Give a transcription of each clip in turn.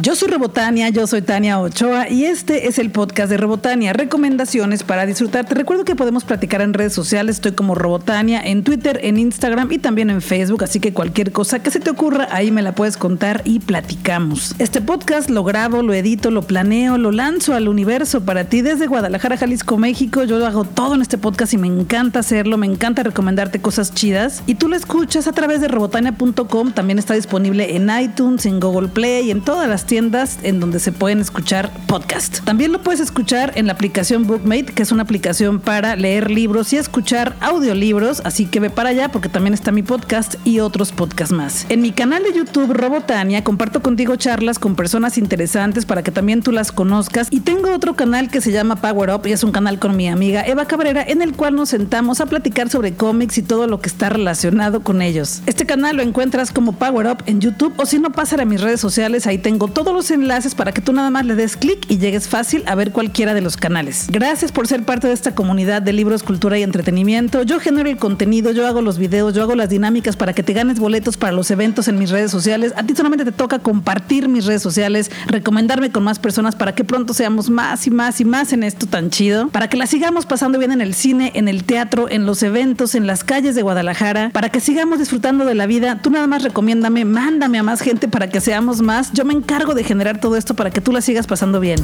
Yo soy Robotania, yo soy Tania Ochoa y este es el podcast de Robotania, recomendaciones para disfrutar. Te recuerdo que podemos platicar en redes sociales, estoy como Robotania en Twitter, en Instagram y también en Facebook, así que cualquier cosa que se te ocurra ahí me la puedes contar y platicamos. Este podcast lo grabo, lo edito, lo planeo, lo lanzo al universo para ti desde Guadalajara, Jalisco, México. Yo lo hago todo en este podcast y me encanta hacerlo, me encanta recomendarte cosas chidas y tú lo escuchas a través de robotania.com, también está disponible en iTunes, en Google Play y en todas las tiendas en donde se pueden escuchar podcast. También lo puedes escuchar en la aplicación Bookmate, que es una aplicación para leer libros y escuchar audiolibros, así que ve para allá porque también está mi podcast y otros podcasts más. En mi canal de YouTube Robotania comparto contigo charlas con personas interesantes para que también tú las conozcas y tengo otro canal que se llama Power Up y es un canal con mi amiga Eva Cabrera en el cual nos sentamos a platicar sobre cómics y todo lo que está relacionado con ellos. Este canal lo encuentras como Power Up en YouTube o si no pasa a mis redes sociales, ahí tengo todos los enlaces para que tú nada más le des clic y llegues fácil a ver cualquiera de los canales. Gracias por ser parte de esta comunidad de libros, cultura y entretenimiento. Yo genero el contenido, yo hago los videos, yo hago las dinámicas para que te ganes boletos para los eventos en mis redes sociales. A ti solamente te toca compartir mis redes sociales, recomendarme con más personas para que pronto seamos más y más y más en esto tan chido, para que la sigamos pasando bien en el cine, en el teatro, en los eventos, en las calles de Guadalajara, para que sigamos disfrutando de la vida. Tú nada más recomiéndame, mándame a más gente para que seamos más. Yo me encargo de generar todo esto para que tú la sigas pasando bien.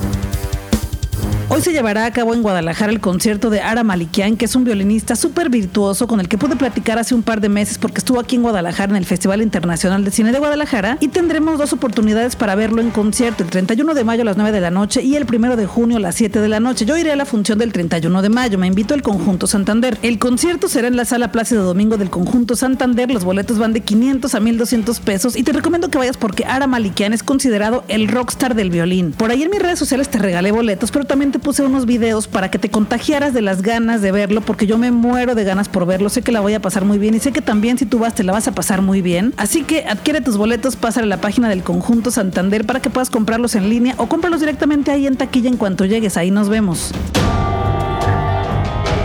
Hoy se llevará a cabo en Guadalajara el concierto de Ara Malikian, que es un violinista súper virtuoso con el que pude platicar hace un par de meses porque estuvo aquí en Guadalajara en el Festival Internacional de Cine de Guadalajara y tendremos dos oportunidades para verlo en concierto, el 31 de mayo a las 9 de la noche y el 1 de junio a las 7 de la noche. Yo iré a la función del 31 de mayo, me invito al Conjunto Santander. El concierto será en la Sala Plácido Domingo del Conjunto Santander, los boletos van de 500 a 1200 pesos y te recomiendo que vayas porque Ara Malikian es considerado el rockstar del violín. Por ahí en mis redes sociales te regalé boletos, pero también te puse unos videos para que te contagiaras de las ganas de verlo, porque yo me muero de ganas por verlo. Sé que la voy a pasar muy bien y sé que también si tú vas te la vas a pasar muy bien. Así que adquiere tus boletos, pásale a la página del Conjunto Santander para que puedas comprarlos en línea o cómpralos directamente ahí en taquilla en cuanto llegues. Ahí nos vemos.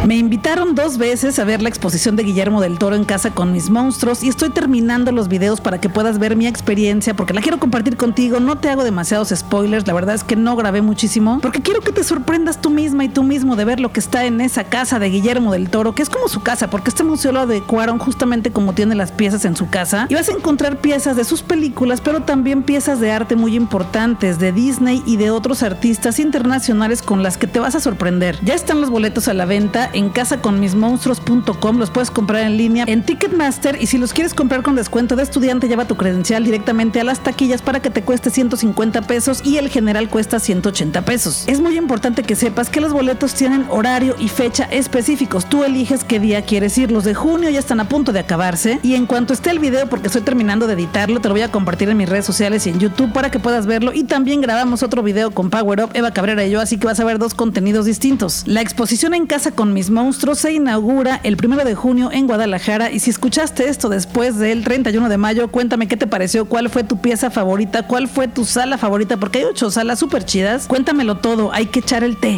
Me invitaron dos veces a ver la exposición de Guillermo del Toro en casa con mis monstruos y estoy terminando los videos para que puedas ver mi experiencia porque la quiero compartir contigo. No te hago demasiados spoilers, la verdad es que no grabé muchísimo porque quiero que te sorprendas tú misma y tú mismo de ver lo que está en esa casa de Guillermo del Toro, que es como su casa porque este museo lo adecuaron justamente como tiene las piezas en su casa y vas a encontrar piezas de sus películas, pero también piezas de arte muy importantes de Disney y de otros artistas internacionales con las que te vas a sorprender. Ya están los boletos a la venta en casaconmismonstruos.com. Los puedes comprar en línea en Ticketmaster y si los quieres comprar con descuento de estudiante, lleva tu credencial directamente a las taquillas para que te cueste 150 pesos y el general cuesta 180 pesos. Es muy importante que sepas que los boletos tienen horario y fecha específicos. Tú eliges qué día quieres ir. Los de junio ya están a punto de acabarse y en cuanto esté el video, porque estoy terminando de editarlo, te lo voy a compartir en mis redes sociales y en YouTube para que puedas verlo. Y también grabamos otro video con Power Up, Eva Cabrera y yo, así que vas a ver dos contenidos distintos. La exposición en casa con mis monstruos se inaugura el primero de junio en Guadalajara. Y si escuchaste esto después del 31 de mayo, cuéntame qué te pareció, cuál fue tu pieza favorita, cuál fue tu sala favorita, porque hay ocho salas súper chidas. Cuéntamelo todo, hay que echar el té.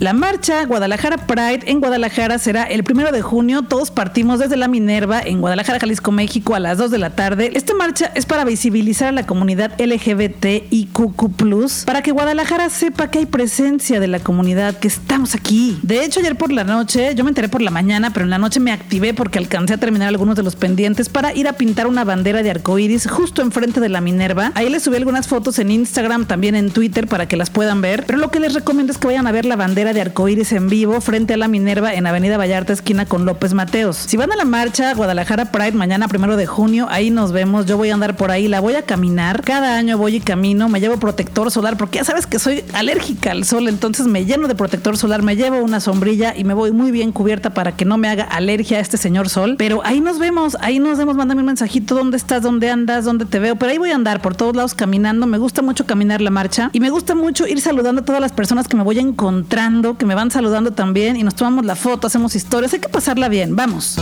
La marcha Guadalajara Pride en Guadalajara será el primero de junio. Todos partimos desde la Minerva en Guadalajara, Jalisco, México a las 2 de la tarde. Esta marcha es para visibilizar a la comunidad LGBT y QQ, para que Guadalajara sepa que hay presencia de la comunidad, que estamos aquí. De hecho, ayer por la noche, yo me enteré por la mañana, pero en la noche me activé porque alcancé a terminar algunos de los pendientes para ir a pintar una bandera de arcoíris justo enfrente de la Minerva. Ahí les subí algunas fotos en Instagram, también en Twitter para que las puedan ver. Pero lo que les recomiendo es que vayan a ver la bandera de arcoíris en vivo frente a la Minerva en Avenida Vallarta, esquina con López Mateos. Si van a la marcha Guadalajara Pride mañana primero de junio, ahí nos vemos. Yo voy a andar por ahí, la voy a caminar. Cada año voy y camino, me llevo protector solar porque ya sabes que soy alérgica al sol, entonces me lleno de protector solar, me llevo una sombrilla y me voy muy bien cubierta para que no me haga alergia a este señor sol. Pero ahí nos vemos, ahí nos vemos, mándame un mensajito, dónde estás, dónde andas, dónde te veo. Pero ahí voy a andar por todos lados caminando. Me gusta mucho caminar la marcha y me gusta mucho ir saludando a todas las personas que me voy encontrando que me van saludando también y nos tomamos la foto, hacemos historias. Hay que pasarla bien, vamos.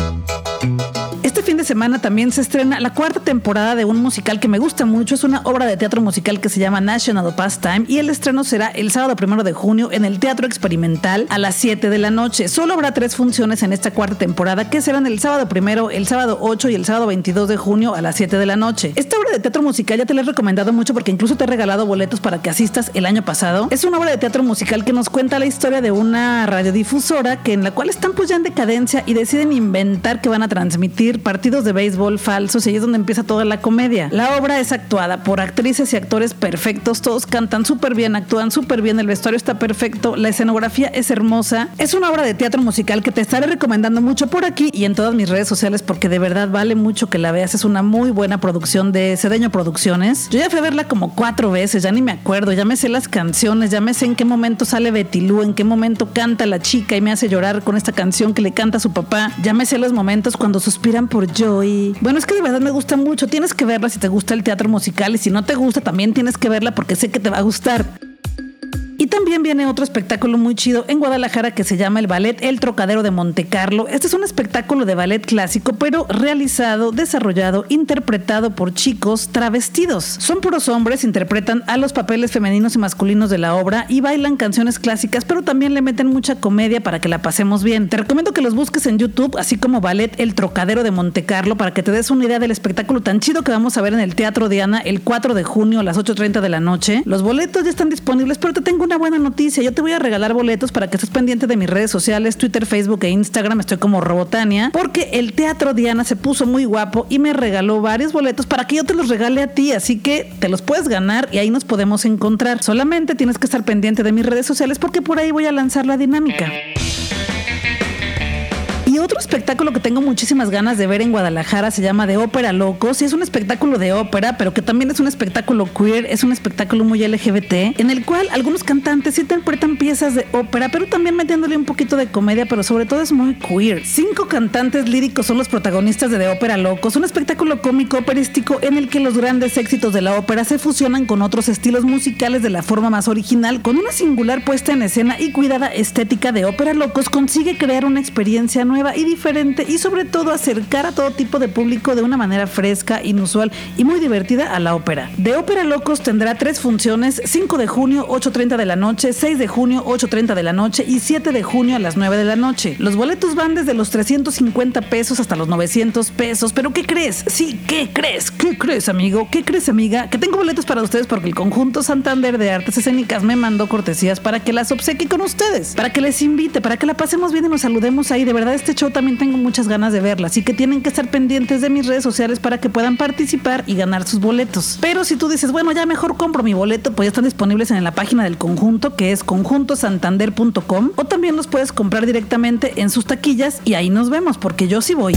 Este fin de semana también se estrena la cuarta temporada de un musical que me gusta mucho. Es una obra de teatro musical que se llama National Pastime y el estreno será el sábado primero de junio en el Teatro Experimental a las 7 de la noche. Solo habrá tres funciones en esta cuarta temporada que serán el sábado primero, el sábado 8 y el sábado 22 de junio a las 7 de la noche. Esta de teatro musical ya te la he recomendado mucho porque incluso te he regalado boletos para que asistas el año pasado. Es una obra de teatro musical que nos cuenta la historia de una radiodifusora que en la cual están pues ya en decadencia y deciden inventar que van a transmitir partidos de béisbol falsos y ahí es donde empieza toda la comedia. La obra es actuada por actrices y actores perfectos, todos cantan súper bien, actúan súper bien, el vestuario está perfecto, la escenografía es hermosa. Es una obra de teatro musical que te estaré recomendando mucho por aquí y en todas mis redes sociales porque de verdad vale mucho que la veas. Es una muy buena producción de Cedeño Producciones. Yo ya fui a verla como cuatro veces, ya ni me acuerdo, ya me sé las canciones, ya me sé en qué momento sale Betty Lou, en qué momento canta la chica y me hace llorar con esta canción que le canta a su papá. Ya me sé los momentos cuando suspiran por Joy. Bueno, es que de verdad me gusta mucho. Tienes que verla si te gusta el teatro musical y si no te gusta también tienes que verla porque sé que te va a gustar. También viene otro espectáculo muy chido en Guadalajara que se llama el Ballet El Trocadero de Monte Carlo. Este es un espectáculo de ballet clásico, pero realizado, desarrollado, interpretado por chicos travestidos. Son puros hombres, interpretan a los papeles femeninos y masculinos de la obra y bailan canciones clásicas, pero también le meten mucha comedia para que la pasemos bien. Te recomiendo que los busques en YouTube, así como Ballet El Trocadero de Monte Carlo, para que te des una idea del espectáculo tan chido que vamos a ver en el Teatro Diana el 4 de junio a las 8.30 de la noche. Los boletos ya están disponibles, pero te tengo una buena noticia. Yo te voy a regalar boletos para que estés pendiente de mis redes sociales, Twitter, Facebook e Instagram. Estoy como Robotania, porque el Teatro Diana se puso muy guapo y me regaló varios boletos para que yo te los regale a ti. Así que te los puedes ganar y ahí nos podemos encontrar. Solamente tienes que estar pendiente de mis redes sociales porque por ahí voy a lanzar la dinámica. Y otro espectáculo que tengo muchísimas ganas de ver en Guadalajara se llama De Ópera Locos. Y es un espectáculo de ópera, pero que también es un espectáculo queer, es un espectáculo muy LGBT, en el cual algunos cantantes interpretan piezas de ópera, pero también metiéndole un poquito de comedia, pero sobre todo es muy queer. Cinco cantantes líricos son los protagonistas de De Ópera Locos, un espectáculo cómico operístico en el que los grandes éxitos de la ópera se fusionan con otros estilos musicales de la forma más original, con una singular puesta en escena y cuidada estética de Ópera Locos consigue crear una experiencia nueva y diferente y sobre todo acercar a todo tipo de público de una manera fresca, inusual y muy divertida a la ópera. De Ópera Locos tendrá tres funciones, 5 de junio 8.30 de la noche, 6 de junio 8.30 de la noche y 7 de junio a las 9 de la noche. Los boletos van desde los 350 pesos hasta los 900 pesos, pero ¿qué crees? Sí, ¿qué crees? ¿Qué crees amigo? ¿Qué crees amiga? Que tengo boletos para ustedes porque el conjunto Santander de Artes Escénicas me mandó cortesías para que las obsequie con ustedes, para que les invite, para que la pasemos bien y nos saludemos ahí. De verdad este show también tengo muchas ganas de verla, así que tienen que estar pendientes de mis redes sociales para que puedan participar y ganar sus boletos. Pero si tú dices, bueno, ya mejor compro mi boleto, pues ya están disponibles en la página del conjunto que es conjuntosantander.com o también los puedes comprar directamente en sus taquillas y ahí nos vemos porque yo sí voy.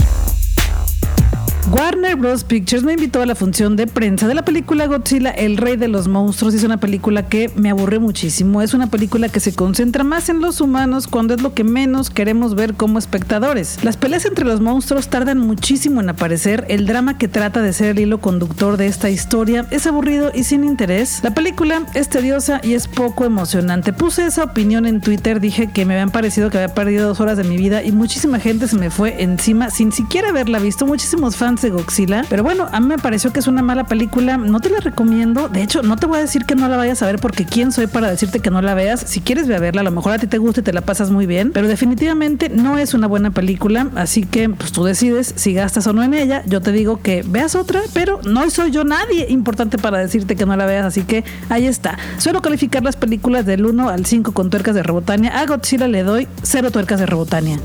Warner Bros. Pictures me invitó a la función de prensa de la película Godzilla, El Rey de los Monstruos. Es una película que me aburre muchísimo. Es una película que se concentra más en los humanos cuando es lo que menos queremos ver como espectadores. Las peleas entre los monstruos tardan muchísimo en aparecer. El drama que trata de ser el hilo conductor de esta historia es aburrido y sin interés. La película es tediosa y es poco emocionante. Puse esa opinión en Twitter, dije que me habían parecido que había perdido dos horas de mi vida y muchísima gente se me fue encima sin siquiera haberla visto. Muchísimos fans de Godzilla. Pero bueno, a mí me pareció que es una mala película. No te la recomiendo. De hecho, no te voy a decir que no la vayas a ver porque quién soy para decirte que no la veas. Si quieres ve a verla, a lo mejor a ti te gusta y te la pasas muy bien. Pero definitivamente no es una buena película. Así que pues tú decides si gastas o no en ella. Yo te digo que veas otra, pero no soy yo nadie importante para decirte que no la veas. Así que ahí está. Suelo calificar las películas del 1 al 5 con tuercas de Robotania. A Godzilla le doy 0 tuercas de Robotania.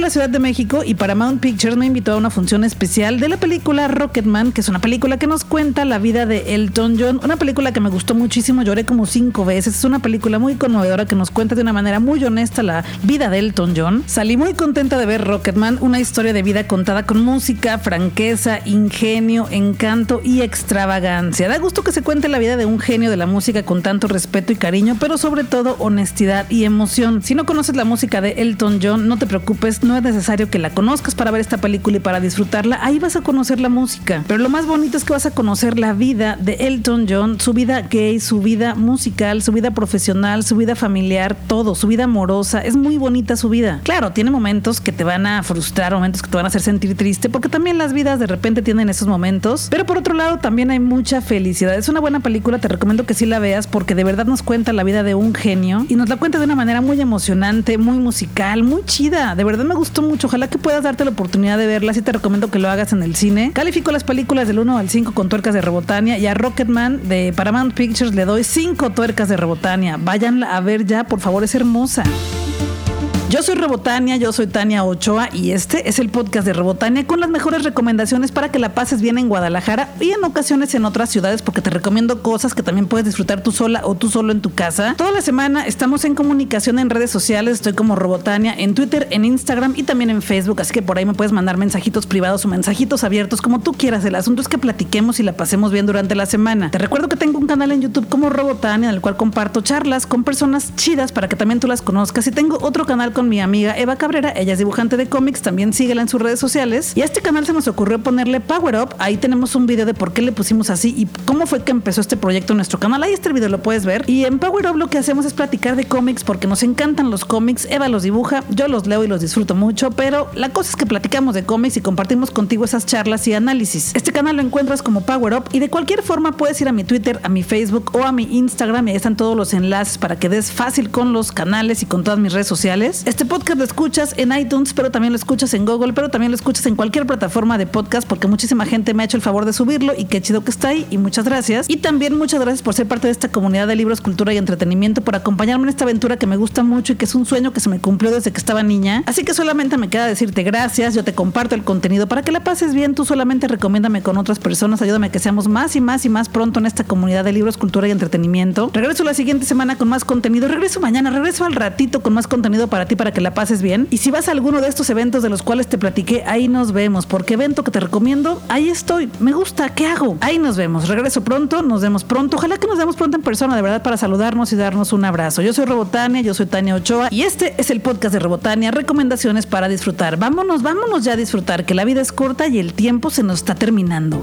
La Ciudad de México y Paramount Pictures me invitó a una función especial de la película Rocketman, que es una película que nos cuenta la vida de Elton John. Una película que me gustó muchísimo, lloré como cinco veces. Es una película muy conmovedora que nos cuenta de una manera muy honesta la vida de Elton John. Salí muy contenta de ver Rocketman, una historia de vida contada con música, franqueza, ingenio, encanto y extravagancia. Da gusto que se cuente la vida de un genio de la música con tanto respeto y cariño, pero sobre todo honestidad y emoción. Si no conoces la música de Elton John, no te preocupes no es necesario que la conozcas para ver esta película y para disfrutarla, ahí vas a conocer la música. Pero lo más bonito es que vas a conocer la vida de Elton John, su vida gay, su vida musical, su vida profesional, su vida familiar, todo, su vida amorosa. Es muy bonita su vida. Claro, tiene momentos que te van a frustrar, momentos que te van a hacer sentir triste, porque también las vidas de repente tienen esos momentos. Pero por otro lado, también hay mucha felicidad. Es una buena película, te recomiendo que sí la veas porque de verdad nos cuenta la vida de un genio y nos la cuenta de una manera muy emocionante, muy musical, muy chida. De verdad me gustó mucho. Ojalá que puedas darte la oportunidad de verla. Sí te recomiendo que lo hagas en el cine. Califico las películas del 1 al 5 con tuercas de Rebotania y a Rocketman de Paramount Pictures le doy 5 tuercas de Rebotania. Vayan a ver ya, por favor, es hermosa. Yo soy Rebotania, yo soy Tania Ochoa y este es el podcast de Rebotania con las mejores recomendaciones para que la pases bien en Guadalajara y en ocasiones en otras ciudades porque te recomiendo cosas que también puedes disfrutar tú sola o tú solo en tu casa. Toda la semana estamos en comunicación en redes sociales, estoy como Robotania en Twitter, en Instagram y también en Facebook, así que por ahí me puedes mandar mensajitos privados o mensajitos abiertos como tú quieras. El asunto es que platiquemos y la pasemos bien durante la semana. Te recuerdo que tengo un canal en YouTube como Robotania en el cual comparto charlas con personas chidas para que también tú las conozcas y tengo otro canal con mi amiga Eva Cabrera. Ella es dibujante de cómics, también síguela en sus redes sociales. Y a este canal se nos ocurrió ponerle Power Up. Ahí tenemos un video de por qué le pusimos así y cómo fue que empezó este proyecto en nuestro canal. Ahí este video lo puedes ver. Y en Power Up lo que hacemos es platicar de cómics porque nos encantan los cómics. Eva los dibuja, yo los leo y los disfruto mucho, pero la cosa es que platicamos de cómics y compartimos contigo esas charlas y análisis. Este canal lo encuentras como Power Up y de cualquier forma puedes ir a mi Twitter, a mi Facebook o a mi Instagram y ahí están todos los enlaces para que des fácil con los canales y con todas mis redes sociales. Este podcast lo escuchas en iTunes, pero también lo escuchas en Google, pero también lo escuchas en cualquier plataforma de podcast porque muchísima gente me ha hecho el favor de subirlo y qué chido que está ahí y muchas gracias. Y también muchas gracias por ser parte de esta comunidad de libros, cultura y entretenimiento, por acompañarme en esta aventura que me gusta mucho y que es un sueño que se me cumplió desde que estaba niña. Así que solamente me queda decirte gracias, yo te comparto el contenido para que la pases bien, tú solamente recomiéndame con otras personas, ayúdame a que seamos más y más y más pronto en esta comunidad de libros, cultura y entretenimiento. Regreso la siguiente semana con más contenido, regreso mañana, regreso al ratito con más contenido para ti para que la pases bien. Y si vas a alguno de estos eventos de los cuales te platiqué, ahí nos vemos. Porque evento que te recomiendo, ahí estoy. Me gusta, ¿qué hago? Ahí nos vemos. Regreso pronto, nos vemos pronto. Ojalá que nos vemos pronto en persona, de verdad, para saludarnos y darnos un abrazo. Yo soy Robotania, yo soy Tania Ochoa y este es el podcast de Robotania, recomendaciones para disfrutar. Vámonos, vámonos ya a disfrutar, que la vida es corta y el tiempo se nos está terminando.